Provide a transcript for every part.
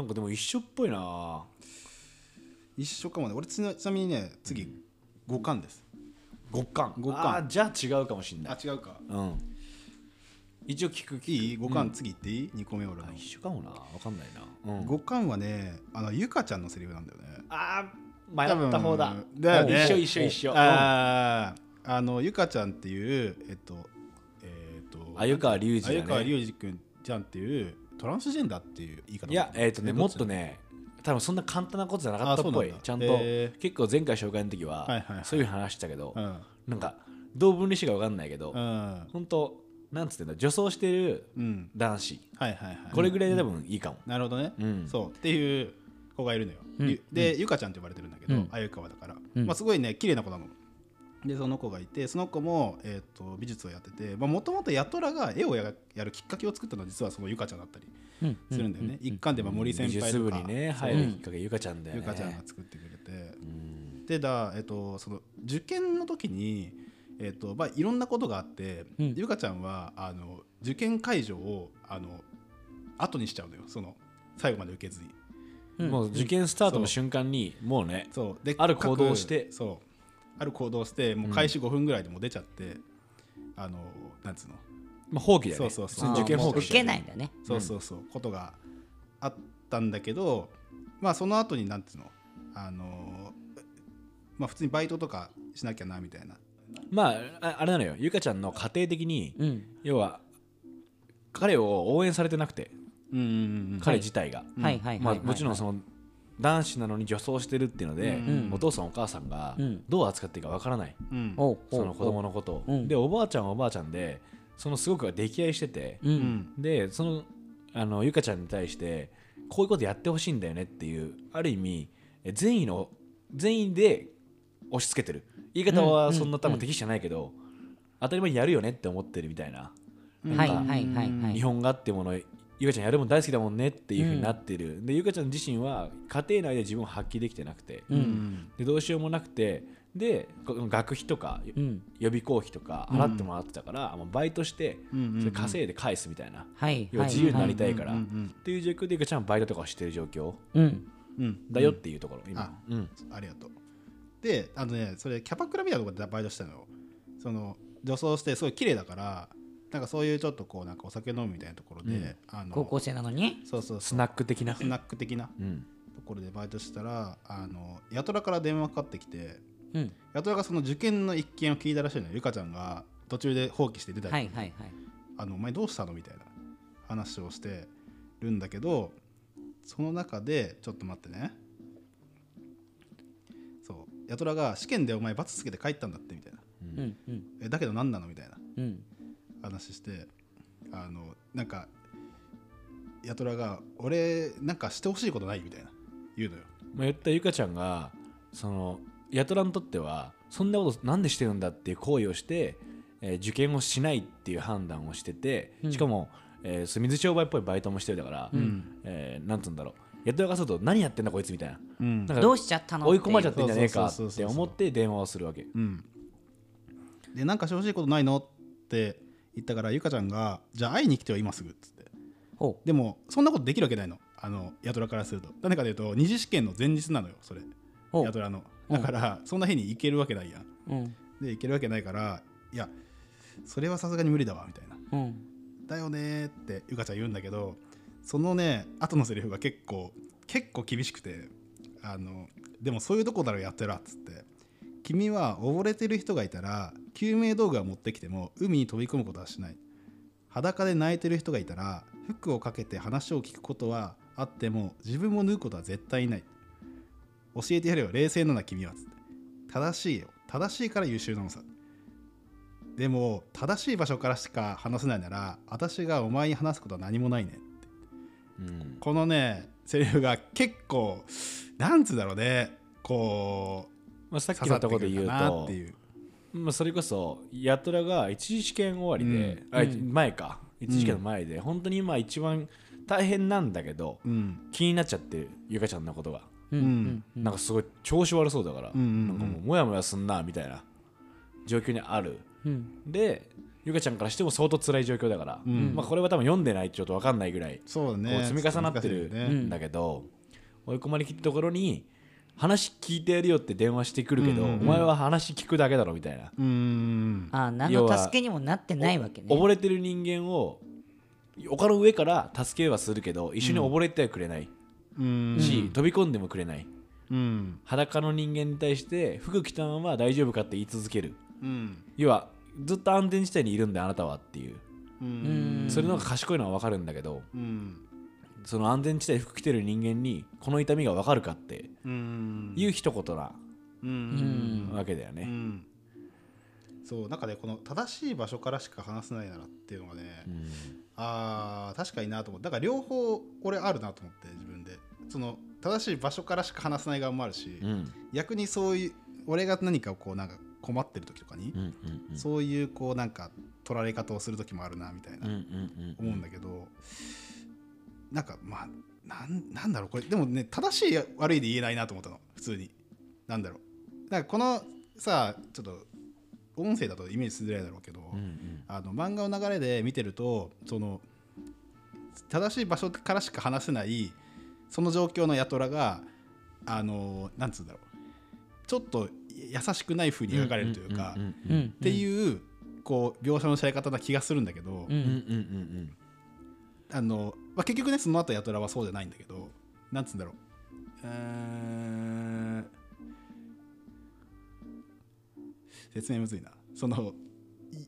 なんかでも一緒っぽいな。一緒かもね。俺ちなちなみにね次五巻です。極寒極寒あーじゃあ違うかもしんない。違うか。うん。一応聞く聞いい？五巻次いっていい？2個目俺の。あ一緒かもな。分かんないな、うん、はねあのゆかちゃんのセリフなんだよね。あー迷った方だ。だよね。一緒一緒一緒。あー。あのゆかちゃんっていうえっとえっと鮎川隆二だね。鮎川隆二くんちゃんっていうトランスジェンダーっていう言い方いやえっ、とねもっとねね多分そんな簡単なことじゃなかったっぽい。ちゃんと、へー。結構前回紹介の時は、はいはいはい。そういう話したけど、うん。なんかどう分離してか分かんないけど、うん。本当なんつってんだ女装してるうん。男子。はいはいはい。これぐらいで多分いいかも、なるほどね、うん。そうっていう子がいるのよ、ゆで、ゆかちゃんって呼ばれてるんだけど、うん。鮎川だから、うん。まあ、すごいね綺麗な子なのでその子がいてその子も、えー、と美術をやっててもともと八虎が絵をややるきっかけを作ったのは実はそのゆかちゃんだったりうん。するんだよね、一巻でまあ森先美輩とか術部にね入るきっかけゆかちゃんだよね。ゆかちゃんが作ってくれて、うん。でだ、えっとその受験の時に、えっとまあ、いろんなことがあって、うん。ゆかちゃんはあの受験会場をあの後にしちゃうのよ。その最後まで受けずに。うん。もう受験スタートの瞬間にもうねそう。である行動をして。各そうある行動をしてもう開始5分ぐらいでもう出ちゃって、あのなんつうの、まあ、放棄だよね。そうそうそう。受験放棄受けないんだね。そうそうそう。ことがあったんだけどまあその後になんつうの？あのまあ普通にバイトとかしなきゃなみたいな。まあああれなのよ。ゆかちゃんの家庭的にうん。要は彼を応援されてなくて。うんうんうん彼自体が、はいはいはいまあ、はい。もちろんその男子なのに女装してるっていうので、うん。お父さんお母さんがうん。どう扱っていいかわからない、うん。その子供のことを、う。ん。でおばあちゃんはおばあちゃんでそのすごく溺愛してて、でそのあのゆかちゃんに対してこういうことやってほしいんだよねっていうある意味え善意の善意で押し付けてる。言い方はそんな多分適してないけど、当たり前にやるよねって思ってるみたいな。うん。はいはいはいはい。日本画っていうものゆかちゃんやるもん大好きだもんねっていうふうになってる、でゆかちゃん自身は家庭内で自分を発揮できてなくて、ううん。んでどうしようもなくて。でこの学費とかうん。予備校費とか払ってもらってたから、もうバイトしてうんそれ稼いで返すみたいな、はい要は自由になりたいから、うんうっんていう状況でゆかちゃんはバイトとかをしてる状況。うん。うん。うんだよっていうところ、今。あうん。ありがとう。であのねそれキャバクラみたいなところでバイトしたのよ。その女装してすごい綺麗だからなんかそういうちょっとこうなんかお酒飲むみたいなところで、あの高校生なのに？そうそうスナック的な？スナック的な うん。ところでバイトしたらあの八虎から電話かかってきてうん。八虎がその受験の一件を聞いたらしいのよ。ゆかちゃんが途中で放棄して出たり、はいはいはい。あのお前どうしたの？みたいな話をしてるんだけどその中でちょっと待ってね。そう。八虎が試験でお前罰つけて帰ったんだってみたいな。うんうん。えだけど何なの？みたいな。うん話してあのなんか八虎が俺なんかしてほしいことないみたいな言うのよ。まあ、言ったゆかちゃんがそのヤトラにとってはそんなことなんでしてるんだっていう行為をして、えー受験をしないっていう判断をしてて、うん。しかも、えーそう水商売っぽいバイトもしてるだから、ん。えーなんつうんだろう。ヤトラがすると何やってんだこいつみたいな。うん。なんかどうしちゃったの追い込まれちゃっっててんじゃねえかそうそうそうそう。って思って電話をするわけ。うん。でなんかしてほしいことないのって言ったからゆかちゃんがじゃあ会いに来てよ今すぐっつって。ほでもそんなことできるわけないの。あの八虎からすると。何かというと二次試験の前日なのよそれ。ほう。八虎の。だからそんな日に行けるわけないやん。ううん。で行けるわけないからいやそれはさすがに無理だわみたいな。うん。だよねーってゆかちゃん言うんだけどそのね後のセリフが結構結構厳しくてあのでもそういうとこだろやってらっつって。君は溺れてる人がいたら救命道具は持ってきても海に飛び込むことはしない。裸で泣いてる人がいたら服をかけて話を聞くことはあっても自分も脱ぐことは絶対ない。教えてやれよ冷静なの君は。つって正しいよ。正しいから優秀なのさ。でも正しい場所からしか話せないなら私がお前に話すことは何もないね。うん。このねセリフが結構なんつうんだろうね。こまあ、さうっきのところで言うとっていうまあ、それこそヤトラが一次試験終わりで、あうん。前か。一次試験の前で、本当に今一番大変なんだけどうん。気になっちゃってるゆかちゃんのことが、うん。うん。うん。なんかすごい調子悪そうだから、うんうんうん。なんかもうモヤモヤすんなみたいな状況にある。うん。でゆかちゃんからしても相当辛い状況だから、ん。まあ、これは多分読んでないとちょっと分かんないぐらいそうだね。こう積み重なってるんだけど、追い込まれきったところに話聞いてやるよって電話してくるけど、うんうんうん。お前は話聞くだけだろみたいな、うーん。ああ何の助けにもなってないわけね。溺れてる人間を丘の上から助けはするけど一緒に溺れてはくれない、うーん。し、飛び込んでもくれない。うん。裸の人間に対して服着たまま大丈夫かって言い続ける。うん。要はずっと安全地帯にいるんだよあなたはっていう。ううん。んそれの方が賢いのは分かるんだけどうんその安全地帯で服着てる人間にこの痛みが分かるかってうん。いう一言なううん。んわけだよね、うん。そうなんかねこの正しい場所からしか話せないならっていうのがね、うん。あー確かになと思って。だから両方これあるなと思って自分で。その正しい場所からしか話せない側もあるし、うん。逆にそういう俺が何かをこうなんか困ってる時とかにう、んうんうん。そういうこうなんか取られ方をする時もあるなみたいなうんうん。思うんだけど、なんかまあなんなんだろうこれ。でもね正しい悪いで言えないなと思ったの普通に。なんだろう。なんかこのさちょっと音声だとイメージしづらいだろうけど、うんうん。あの漫画の流れで見てるとその正しい場所からしか話せないその状況のヤトラがあのなんつうんだろう。ちょっと優しくない風に描かれるというか、っていうこう描写のされ方な気がするんだけど、ううんうんうんん。あのまあ、結局ねその後ヤトラはそうじゃないんだけどなんつうんだろう。うーん説明むずいな。そのい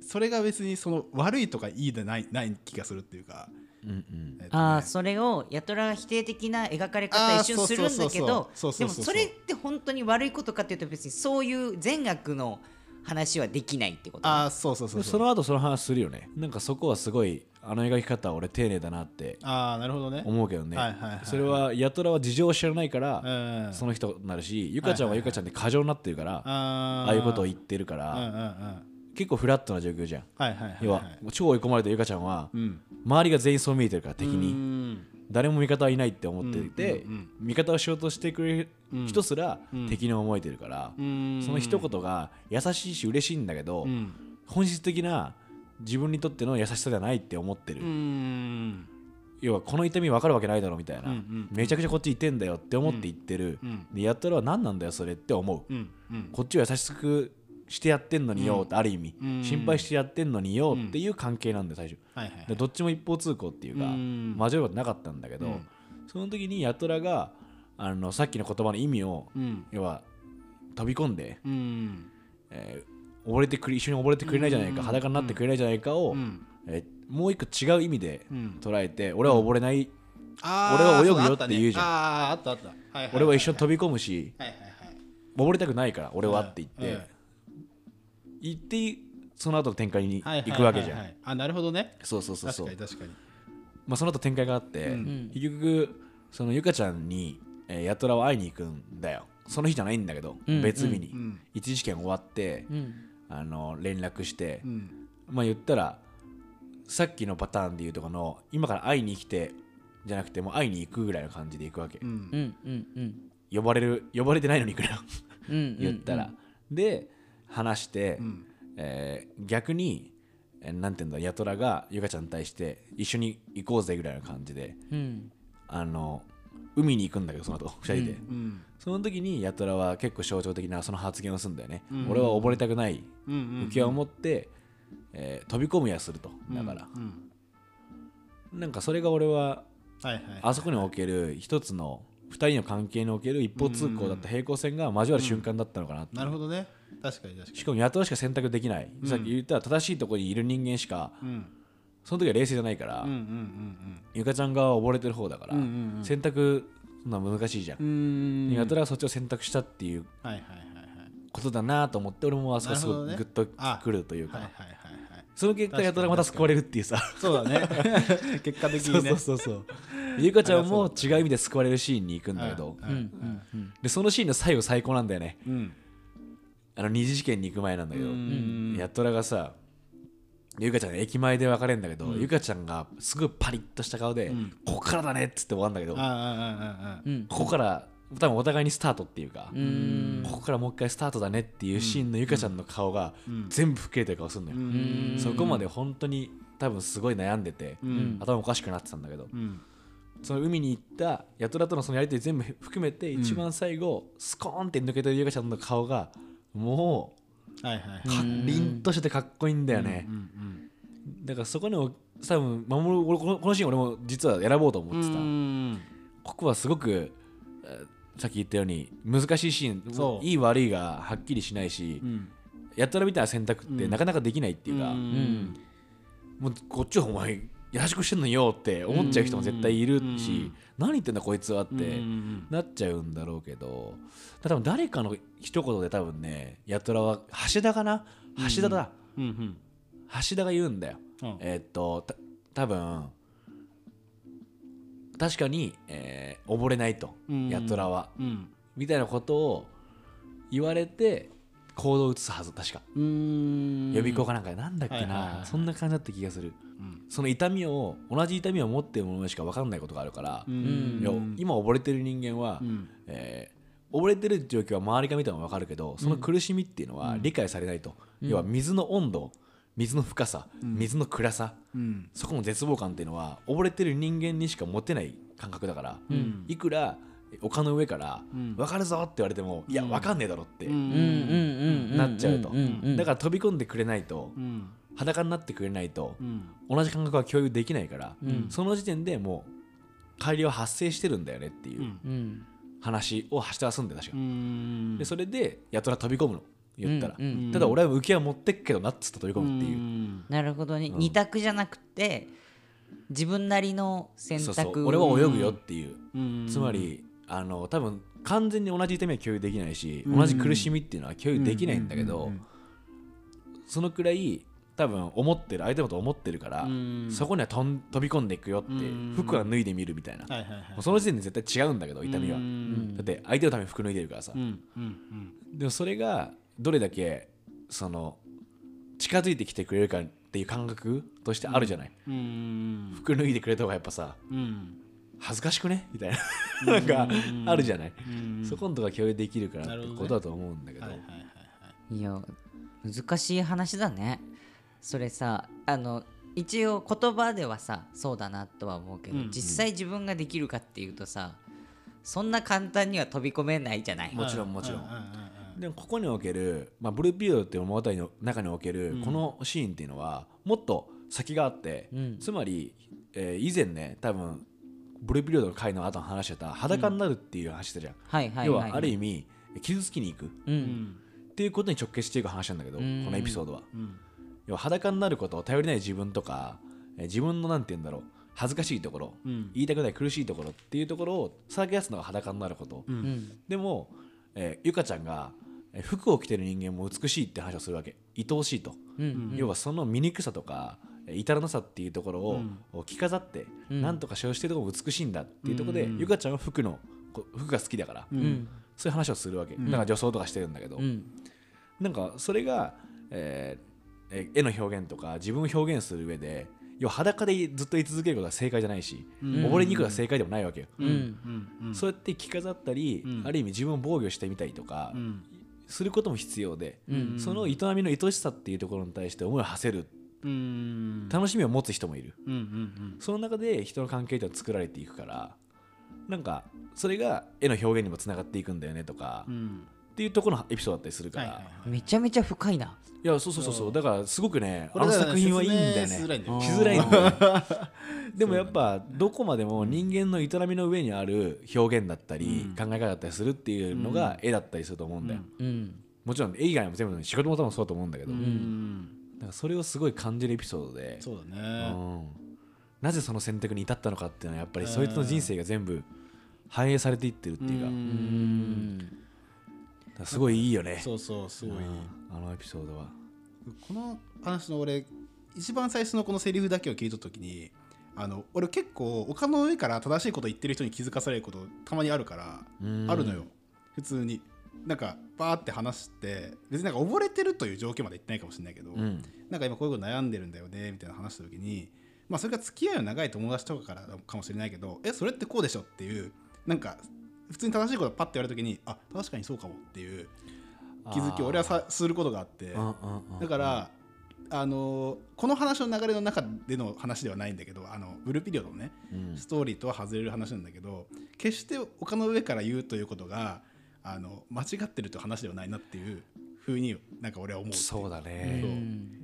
それが別にその悪いとかいいでないない気がするっていうか、うんうん。えっとね。ああそれをヤトラが否定的な描かれ方あー一瞬するんだけどでもそれって本当に悪いことかっていうと別にそういう善悪の話はできないってことあーそうそうそうそう。その後その話するよね。なんかそこはすごいあの描き方は俺丁寧だなってああなるほどね。思うけどね。はいはいはいはい。それはヤトラは事情を知らないからうんその人になるしゆかちゃんはゆかちゃんで過剰になってるからあああいうことを言っってるかうんうんうん。ら結構フラットな状況じゃん。はいはいはい要は超追い込まれたゆかちゃんはうん。周りが全員そう見えてるから敵うにん。誰も味方はいないって思っていてうんうんうん。味方をしようとしてくれる人すらうん。敵に思えてるからうん。その一言が優しいし嬉しいんだけどうん。本質的な自分にとっての優しさではないって思ってる、うん。要はこの痛み分かるわけないだろみたいな、うんうんめちゃくちゃこっちいてんだよって思って言ってる、うんでやったら何なんだよそれって思う、うんうん。こっちは優しくしてやってんのによってある意味、うん心配してやってんのによっていう関係なんだよ最初。はいはいでどっちも一方通行っていうか、うん。交わることなかったんだけど、うん。その時にヤトラがあのさっきの言葉の意味を、うん。要は飛び込んで、うん。えー溺れてくれ一緒に溺れてくれないじゃないか、うん。裸になってくれないじゃないかを、うん。えーもう一個違う意味でうん捉えて、俺は溺れない、俺は泳ぐよって言うじゃん。あああったあったはいはい俺は一緒に飛び込むしはいはいはい溺れたくないから俺はって言って、うん。言ってその後の展開に行くわけじゃん、あなるほどね。そうそうそうそう。確かに確かに。まあ、その後展開があって、うん。結局そのゆかちゃんに、えーヤトラを会いに行くんだよ。その日じゃないんだけど、うん。別日に、うん。一次試験終わって、うんあの連絡してう、ん。まあ言ったらさっきのパターンでいうとこの今から会いに来てじゃなくてもう会いに行くぐらいの感じで行くわけ、うん。うんうんうん。呼ばれる呼ばれてないのに行くの。ようんうん。言ったら、で話して、うん。えー逆に、えーなんていうんだヤトラがゆかちゃんに対して一緒に行こうぜぐらいの感じでうん。あの海に行くんだけどその後2人で、うんその時にヤトラは結構象徴的なその発言をするんだよね、うん。俺は溺れたくない。うんうん浮き輪を持って、えー飛び込むやするとだから、うん。なんかそれが俺ははいはい。あそこにおける一つの2人の関係における一方通行だった平行線が交わる瞬間だったのかなう。なるほどね。確かに確かに。しかもヤトラしか選択できない、さっき言った正しいところにいる人間しかうん。その時は冷静じゃないから、うんうん。ゆかちゃん側は溺れてる方だから、うんうんうん。選択そんな難しいじゃん。うん。う、んヤトラはそっちを選択したっていうことだなと思って俺もあそこすごいグッとくるというか、はいはいはいはい。その結果ヤトラがまた救われるっていうさ。そうだね。結果的にね。そうそうそうゆかちゃんも違う意味で救われるシーンに行くんだけど、でそのシーンの最後最高なんだよね。うん。あの二次試験に行く前なんだけど、んヤトラがさゆかちゃんが駅前で別れるんだけど、ゆかちゃんがすごいパリッとした顔で、んここからだねっつって終わるんだけど、ここから多分お互いにスタートっていうか、うん。ここからもう一回スタートだねっていうシーンのゆかちゃんの顔が全部吹っ切れてる顔するのよ、うん。そこまで本当に多分すごい悩んでて、うん。頭おかしくなってたんだけど、うん。その海に行ったヤトラとのそのやりとり全部含めて一番最後、スコーンって抜けてるゆかちゃんの顔がもはいはい。凛としてかっこいいんだよね、うんだからそこにも多分守る俺このこのシーン俺も実は選ぼうと思ってた、うんここはすごくえーさっき言ったように難しいシーン。いい悪いがはっきりしないし、うん。やったらみたいな選択ってなかなかできないっていうか、うん。もうこっちはお前優しくしてんのよって思っちゃう人も絶対いるし、うん何言ってんだこいつはって、うんなっちゃうんだろうけど。多分誰かの一言で多分ねやトラは橋田かな？橋田だ、橋田が言うんだよ、うん。えーっとた多分確かに、えー溺れないと、うんやトラは。うん。みたいなことを言われて行動を移すはず確か、うん。予備校かなんかでなんだっけな、そんな感じだった気がする。うん。その痛みを同じ痛みを持っている者にしか分かんないことがあるから、今溺れてる人間は、うん。えー溺れてる状況は周りが見ても分かるけどその苦しみっていうのは理解されないと、要は水の温度水の深さ、水の暗さうん。そこの絶望感っていうのは溺れてる人間にしか持てない感覚だから、ん。いくら丘の上からん。分かるぞって言われても、いや分かんねえだろってうん。うん。うんうんなっちゃうと、ん。ん。うん。だから飛び込んでくれないと、うん。裸になってくれないと、うん。同じ感覚は共有できないから、ん。その時点でもう帰りは発生してるんだよねっていううん。うん話を橋田はすんで確か、うん。でそれでやたら飛び込むの。言ったら、うん。うん。ただ俺は浮き輪持ってっけどなっつったら飛び込むっていう、ん。なるほどね。二択じゃなくて自分なりの選そうそう。択俺は泳ぐよっていう、うん。つまりあの多分完全に同じ痛みは共有できないし、同じ苦しみっていうのは共有できないんだけど、そのくらい多分思ってる相手のこと思ってるから、うん。そこには飛び込んでいくよって、うん。服は脱いでみるみたいな、その時点で絶対違うんだけど痛みは、うん。だって相手のために服脱いでるからさ、でもそれがどれだけその近づいてきてくれるかっていう感覚としてあるじゃない、うん。服脱いでくれた方がやっぱさうん恥ずかしくね？みたいな。なんかあるじゃない、うん。そこのとこが共有できるからってことだと思うんだけど。はいはいはいはい。いや難しい話だね。それさあの一応言葉ではさそうだなとは思うけど、うん。実際自分ができるかっていうとさそんな簡単には飛び込めないじゃない？もちろんもちろん。うううでもここにおける、まあ、ブルーピリオドっていう物語の中におけるこのシーンっていうのはもっと先があって、うん。つまり、えー以前ね多分ブルーピリオドの回の後に話してた裸になるっていう話したじゃん、はいはいはい要はある意味傷つきに行く。ううんていうことに直結していく話なんだけど、うん。このエピソードは。うん。要は裸になること頼りない自分とか、えー自分のなんて言うんだろう恥ずかしいところ、うん。言いたくない苦しいところっていうところをさらけ出すのが裸になること、うん。うん。でも、えーゆかちゃんがえー服を着てる人間も美しいって話をするわけ。愛おしいと、うん。要はその醜さとかえー至らなさっていうところをうん。着飾って、うん。なんとか使用してるところも美しいんだっていうところで、うん。ゆかちゃんは服のこ服が好きだから、そういう話をするわけ、だから女装とかしてるんだけど、うん。なんかそれが、えーえー絵の表現とか自分を表現する上で要は裸でずっと居続けることは正解じゃないし、うん。溺れに行くのは正解でもないわけよ、うん。うん。うん。そうやって着飾ったり、うん。ある意味自分を防御してみたりとか、うん。することも必要で、うん。その営みの愛しさっていうところに対して思いを馳せるうん楽しみを持つ人もいる、うんうんその中で人の関係っていうのは作られていくからなんかそれが絵の表現にもつながっていくんだよねとか、っうん。ていうところのエピソードだったりするから、はいはいはい。めちゃめちゃ深いな。いやそうそうそうそう。だからすごくねあの作品はいいんだよね。しづらいんだよでもやっぱどこまでも人間の営みの上にある表現だったり、考え方だったりするっていうのが絵だったりすると思うんだよ、うん。もちろん絵以外も全部仕事も多分そうだと思うんだけど、うんなんかそれをすごい感じるエピソードで、そうだうねん。なぜその選択に至ったのかっていうのはやっぱりそいつの人生が全部反映されていってるっていうか,、うん。からすごいいいよね。そうそうすごいうん。あのエピソードは。この話の俺一番最初のこのセリフだけを聞いた時にあの俺結構丘の上から正しいこと言ってる人に気づかされることたまにあるからうん。あるのよ。普通になんかバーって話して別になんか溺れてるという条件まで言ってないかもしれないけど、うん。なんか今こういうこと悩んでるんだよねみたいな話した時にまあそれが付き合いの長い友達とかからかもしれないけどえそれってこうでしょっていうなんか普通に正しいことパッて言われた時にあ確かにそうかもっていう気づきを俺はさすることがあってだから、あのこの話の流れの中での話ではないんだけどあのブルーピリオドのねうん。ストーリーとは外れる話なんだけど決して丘の上から言うということがあの間違ってると話ではないなっていうふうになんか俺は思うそうだそう。ね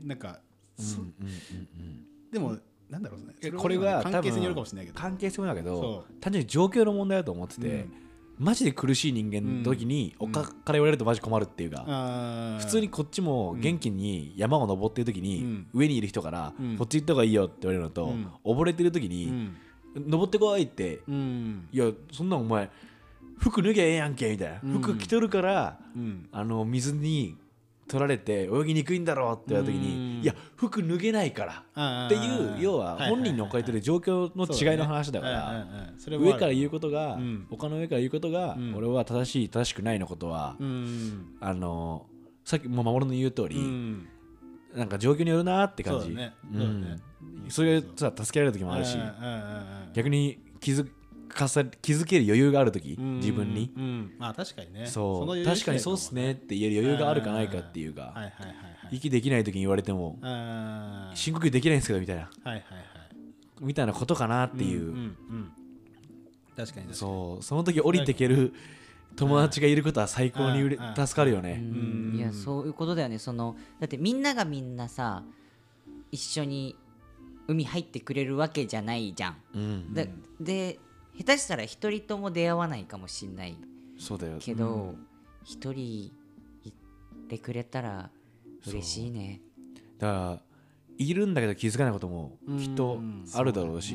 なんか、うんそうんうんうん。でもなんだろうね。えこれが関係性によるかもしれないけど。関係性もだけどそ単純に状況の問題だと思ってて、うん。マジで苦しい人間の時に、うん。他から言われるとマジ困るっていうか、普通にこっちも元気に山を登ってる時に、うん。上にいる人から、うん。こっち行った方がいいよって言われるのと、うん。溺れてる時うに、ん。登ってこいって、うん。いやそんなんお前服脱ぎゃええやんけみたいな、うん。服着とるからうん。あの水に取られて泳ぎにくいんだろうって言われた時に、うん。いや服脱げないから。っていう要は本人に置かれてる状況の違いの話だから。上から言うことが、うん。他の上から言うことが、うん。俺は正しい正しくないのことは、うん。あのさっきもう守の言う通り、うん。なんか状況によるなって感じ。そうだね。うさ助けられる時もあるし逆に気づかさ気づける余裕がある時うん。自分に、うん。うんまあ確かにね。そう。確かにそうっすねって言える余裕があるかないかっていうか、はいはい息できない時に言われても、深呼吸できないんですけどみたいな。はいはいはい。みたいなことかなっていう、んんうん。確かに確かに。そう。その時降りてける友達がいることは最高にうれうん助かるよね、ん。いやそういうことだよね。そのだってみんながみんなさ一緒に海入ってくれるわけじゃないじゃん、うん。でで下手したら一人とも出会わないかもしんないそうだよ。けど一、人いてくれたら嬉しいね。だからいるんだけど気づかないこともきっとあるだろうし、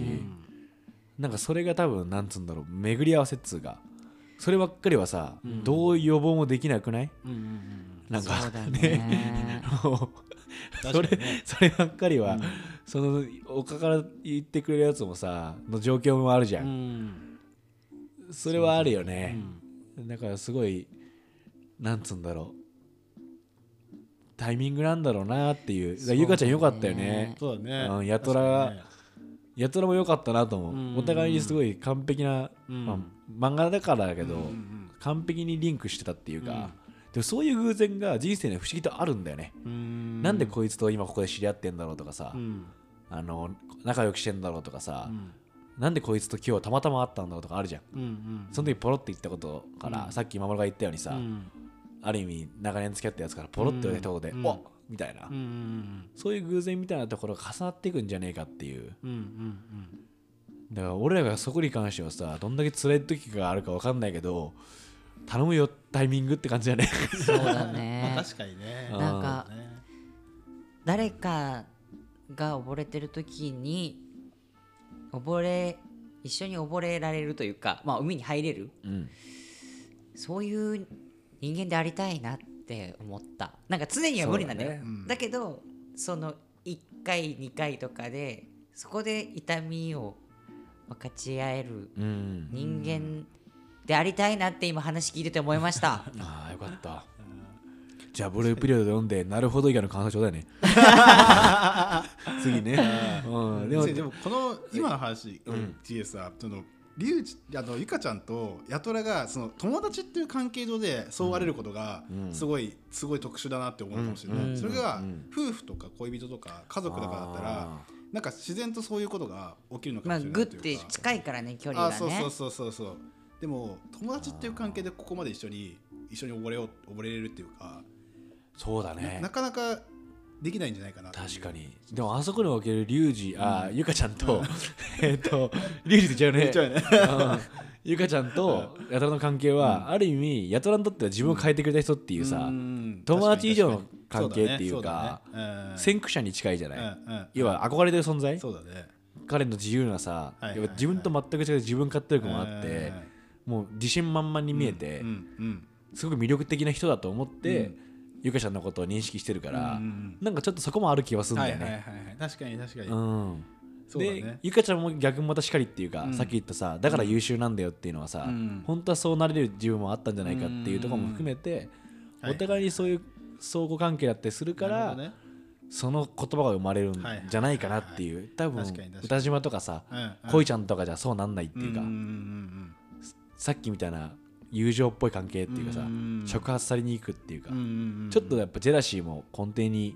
なんかそれが多分なんつうんだろう巡り合わせっつうかそればっかりはさ、どう予防もできなくない？うんうんうん。なんかそうだね。もう それそればっかりは、その丘から言ってくれるやつもさの状況もあるじゃ、うん。んそれはあるよね、だからすごいなんつうんだろう。タイミングなんだろうなっていう。ゆかちゃんよかったよね。そうだね。うんやとらやつらも良かったなと思う、うん。お互いにすごい完璧な、うん。まあ、漫画だからだけど、完璧にリンクしてたっていうか、うんでもそういう偶然が人生には不思議とあるんだよね、うん。なんでこいつと今ここで知り合ってんだろうとかさ、うん。あの仲良くしてんだろうとかさ、うん。なんでこいつと今日たまたま会ったんだろうとかあるじゃん。うんうんその時ポロって言ったことから、うん。さっき守が言ったようにさ、うん。ある意味長年付き合ったやつからポロって言われたことで、うんおっみたいな、うんうんそういう偶然みたいなところが重なっていくんじゃねえかっていう。うんうんだから俺らがそこに関してはさどんだけ辛い時があるか分かんないけど頼むよタイミングって感じだね。そうだ まあね確かにね。うん。なんかね。誰かが溺れてる時に溺れ一緒に溺れられるというか、まあ、海に入れる。うん。そういう人間でありたいなって思った。なんか常には無理なんだよだ,、だね。うん。けどその1回2回とかでそこで痛みを分かち合えるうん。人間でありたいなって今話聞いてて思いました。ああよかった。じゃあブルーピリオドで読んでなるほど以外の感想ちょうだいね。次ね、うん、でもでもこの今の話を聞いてさ、そのリュウジあのゆかちゃんとヤトラがその友達っていう関係上でそうあれることがうん。すごい、すごい特殊だなって思うかもしれない、うん。それがうん。夫婦とか恋人とか家族とかだったらあなんか自然とそういうことが起きるのかまあもしれなグッていというか、近いからね距離がね。あそうそうそうそうそうでも友達っていう関係でここまで一緒に一緒に溺れよう溺れれるっていうか、そうだね。ななかなかできないんじゃないかな。確かに。でもあそこにおけるリュウジあーゆかちゃんと えっとリュウジって言っちゃうねゆかちゃんとヤトラの関係は、ある意味ヤトラにとっては自分を変えてくれた人っていうさ、うん。友達以上の関係っていうかね。ね。先駆者に近いじゃない、うん。うん。うん。要は憧れてる存在？そうだね。彼の自由なさ、はいはいはい。自分と全く違う自分勝手力もあって、もう自信満々に見えて、うんうんすごく魅力的な人だと思って、ゆかちゃんのことを認識してるから、うんうんなんかちょっとそこもある気はするんはいだよね。確かに確かに。うん。そうだね。でゆかちゃんも逆もまたしかりっていうか、うん。さっき言ったさだから優秀なんだよっていうのはさ、うん。本当はそうなれる自分もあったんじゃないかっていうところも含めて、うん。お互いにそういう相互関係だったりするから、その言葉が生まれるんじゃないかなっていう、多分歌島とかさ、うんうん。恋ちゃんとかじゃそうなんないっていうか、んんんさっきみたいな友情っぽい関係っていうかさうん。触発されに行くっていうか、ちょっとやっぱジェラシーも根底に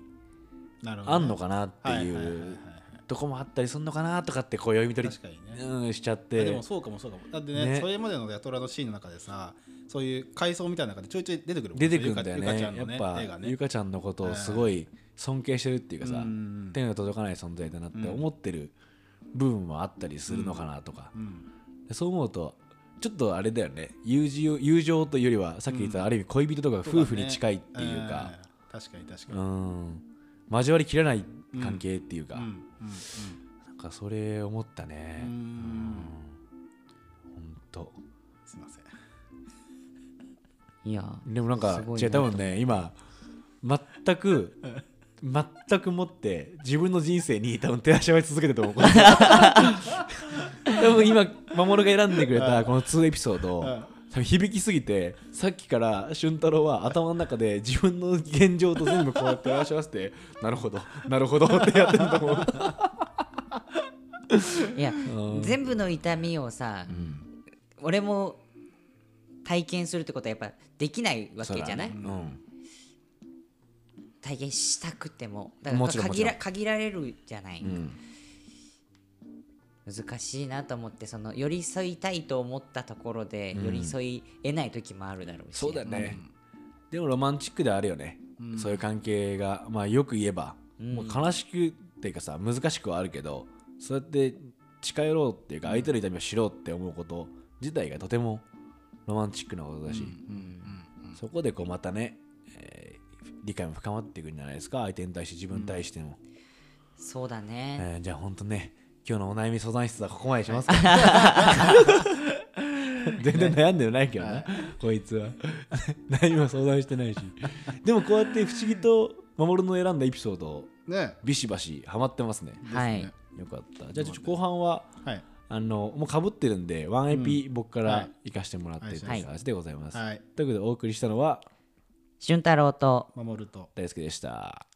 あんのかなっていうとこもあったりするのかなとかってこう読み取りね。うん、しちゃっあてでもそうかもそうかも。だってねね。それまでのヤトラのシーンの中でさそういう回想みたいな中でちょいちょい出てくる出てくるんだよね。ねやっぱね。ゆかちゃんのことをすごい尊敬してるっていうかさ、うん手の届かない存在だなって思ってる部分もあったりするのかなとか、うんそう思うとちょっとあれだよね。友情友情というよりはさっき言ったある意味恋人とか夫婦に近いっていうか。うん確かに確かうにん。交わりきらない関係っていうか、うんうんなんかそれ思ったね。うん。ううん。んほんと。すいません。いやでもなんか違う多分ね今全く全くもって自分の人生に多分照らし合わせ続けてると思う。多分今守が選んでくれたこの2エピソード響きすぎてさっきから俊太郎は頭の中で自分の現状と全部こうやって照らし合わせてなるほどなるほどってやってると思う。いやうん。全部の痛みをさ、うん。俺も体験するってことはやっぱできないわけじゃない、ね。うん体験したくても。だから限ら限られるじゃない、うん。難しいなと思ってその寄り添いたいと思ったところでうん。寄り添い得ない時もあるだろうし、そうだよね、でもロマンチックではあるよね、うん。そういう関係がまあよく言えば、うん。もう悲しくっていうかさ難しくはあるけどそうやって近寄ろうっていうか相手の痛みを知ろうって思うこと自体がとてもロマンチックなことだし、そこでこうまたね、えー理解も深まっていくんじゃないですか。相手に対して自分に対しても、そうだね、えーじゃあ本当ね今日のお悩み相談室はここまでしますか。全然悩んでないけどな、こいつは。悩みは相談してないし。でもこうやって不思議と守の選んだエピソードね。ビシバシハマってますね。はい、ねよかった。じゃあちょっと後半ははい。あのもうかぶってるんでワンエピ僕かはい。ら行かしてもらってというはい形でございます、はい。ということでお送りしたのは俊太郎と守と大好きでした。